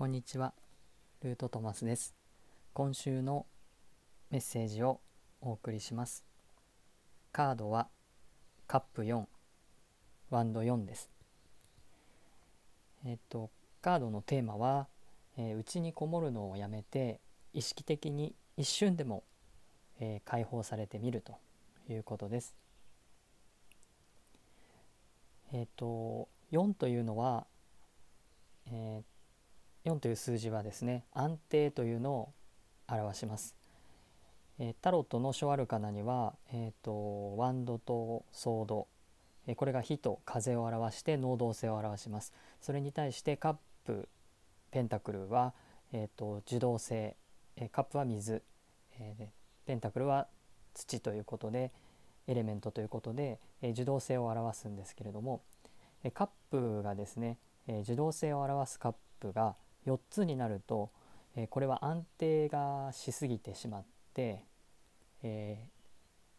こんにちは、ルートトマスです。今週のメッセージをお送りします。カードはカップ4、ワンド4です。えっと、カードのテーマは、えー、内にこもるのをやめて、意識的に一瞬でも、えー、解放されてみるということです。えっと、4というのは、えー、4という数字はですね安定というのを表します、えー、タロットのショアルカナには、えーと、ワンドとソード、えー、これが火と風を表して能動性を表します。それに対してカップペンタクルは、えーと、受動性、えカップは水、えペンタクルは土ということでエレメントということで、え受動性を表すんですけれども、えカップがですねえー、受動性を表すカップが4つになると、えー、これは安定がしすぎてしまって、え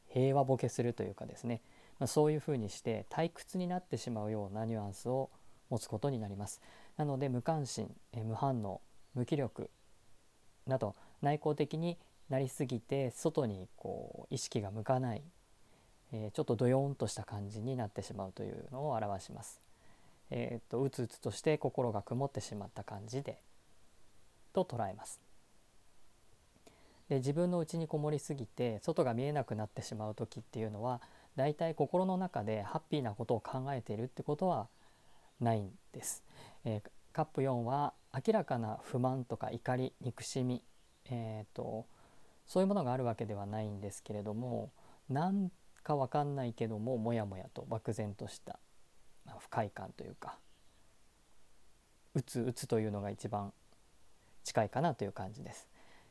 ー、平和ボケするというかですね、まあ、そういうふうにして退屈になってしまうようなニュアンスを持つことになります。なので無関心、え無反応無気力など内向的になりすぎて外にこう意識が向かない、えー、ちょっとドヨーンとした感じになってしまうというのを表します。えーと、うつうつとして心が曇ってしまった感じでと捉えます。で自分の内にこもりすぎて外が見えなくなってしまう時っていうのはだいたい心の中でハッピーなことを考えているってことはないんです。えー、カップ4は明らかな不満とか怒り憎しみ、えーとそういうものがあるわけではないんですけれどもなんかわかんないけどもモヤモヤと漠然とした不快感というかうつうつというのが一番近いかなという感じです。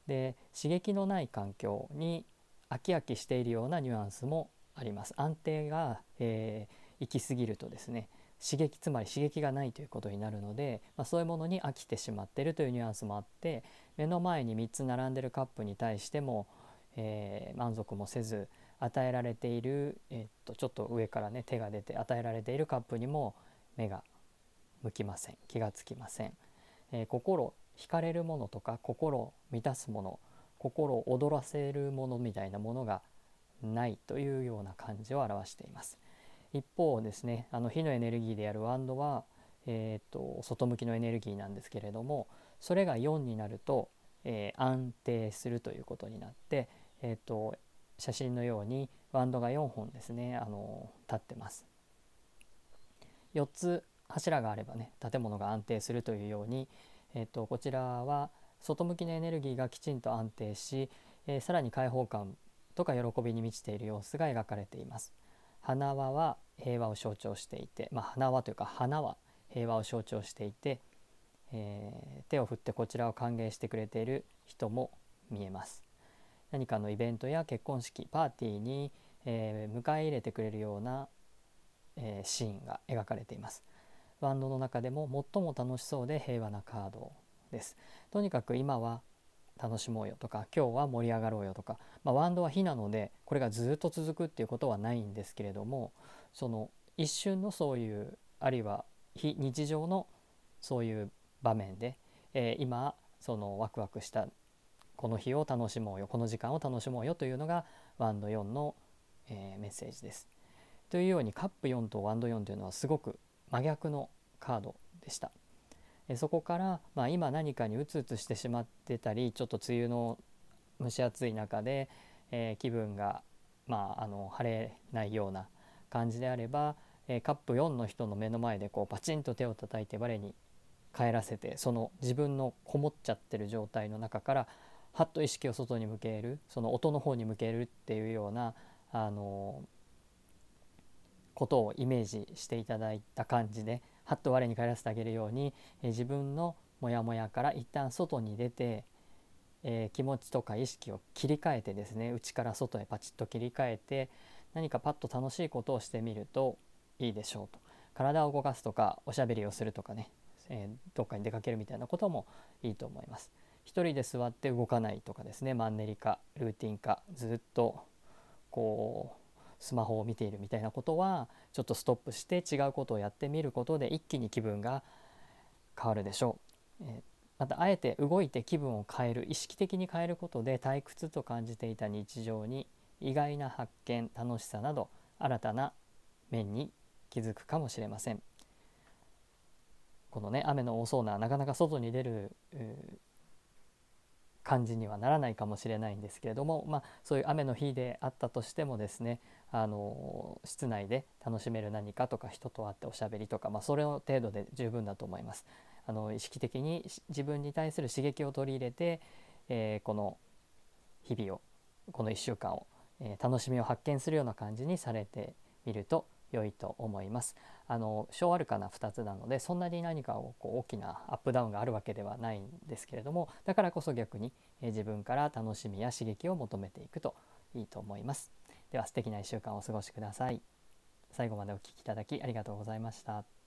で刺激のない環境に飽き飽きしているようなニュアンスもあります。安定が、えー、行き過ぎるとですね刺激つまり刺激がないということになるので、まあ、そういうものに飽きてしまっているというニュアンスもあって目の前に3つ並んでるカップに対しても、えー、満足もせず与えられている、えっとちょっと上からね手が出て与えられているカップにも目が向きません。気がつきません、えー、心惹かれるものとか心を満たすもの心を躍らせるものみたいなものがないというような感じを表しています。一方ですねあの火のエネルギーであるワンドは、えーと、外向きのエネルギーなんですけれどもそれが4になると、えー、安定するということになって、えーと写真のようにワンドが4本ですねあの立ってます。4つ柱があればね建物が安定するというように、えーと、こちらは外向きのエネルギーがきちんと安定し、えー、さらに開放感とか喜びに満ちている様子が描かれています。花輪は平和を象徴していて、まあ、花輪というか花は平和を象徴していて、えー、手を振ってこちらを歓迎してくれている人も見えます。何かのイベントや結婚式パーティーに、えー、迎え入れてくれるような、えー、シーンが描かれています。バンドの中でも最も楽しそうで平和なカードです。とにかく今は楽しもうよとか今日は盛り上がろうよとか、まあ、ワンドは火なのでこれがずっと続くっていうことはないんですけれどもその一瞬のそういうあるいは非日常のそういう場面で、えー、今そのワクワクしたこの日を楽しもうよこの時間を楽しもうよというのがワンド4の、えー、メッセージです。というようにカップ4とワンド4というのはすごく真逆のカードでした。えそこから、まあ、今何かにうつうつしてしまってたりちょっと梅雨の蒸し暑い中で、えー、気分が、まあ、あの晴れないような感じであれば、えー、カップ4の人の目の前でこうパチンと手を叩いて我に帰らせてその自分のこもっちゃってる状態の中からはっと意識を外に向けるその音の方に向けるっていうようなあのことをイメージしていただいた感じではっと我に返らせてあげるように、え自分のモヤモヤから一旦外に出て、えー、気持ちとか意識を切り替えてですね内から外へパチッと切り替えて何かパッと楽しいことをしてみるといいでしょうと体を動かすとかおしゃべりをするとかね、えー、どっかに出かけるみたいなこともいいと思います。一人で座って動かないとかですねマンネリ化ルーティン化ずっとこうスマホを見ているみたいなことはちょっとストップして違うことをやってみることで一気に気分が変わるでしょう。えまたあえて動いて気分を変える意識的に変えることで退屈と感じていた日常に意外な発見楽しさなど新たな面に気づくかもしれませんこのね雨の多そうななかなか外に出る感じにはならないかもしれないんですけれども、まあ、そういう雨の日であったとしてもですねあの室内で楽しめる何かとか人と会っておしゃべりとか、まあ、それの程度で十分だと思います。あの意識的に自分に対する刺激を取り入れて、えー、この日々をこの1週間を、えー、楽しみを発見するような感じにされてみると良いと思います。あの小アルカな2つなのでそんなに何かをこう大きなアップダウンがあるわけではないんですけれどもだからこそ逆に、え自分から楽しみや刺激を求めていくといいと思います。では素敵な1週間をお過ごしください。最後までお聴きいただきありがとうございました。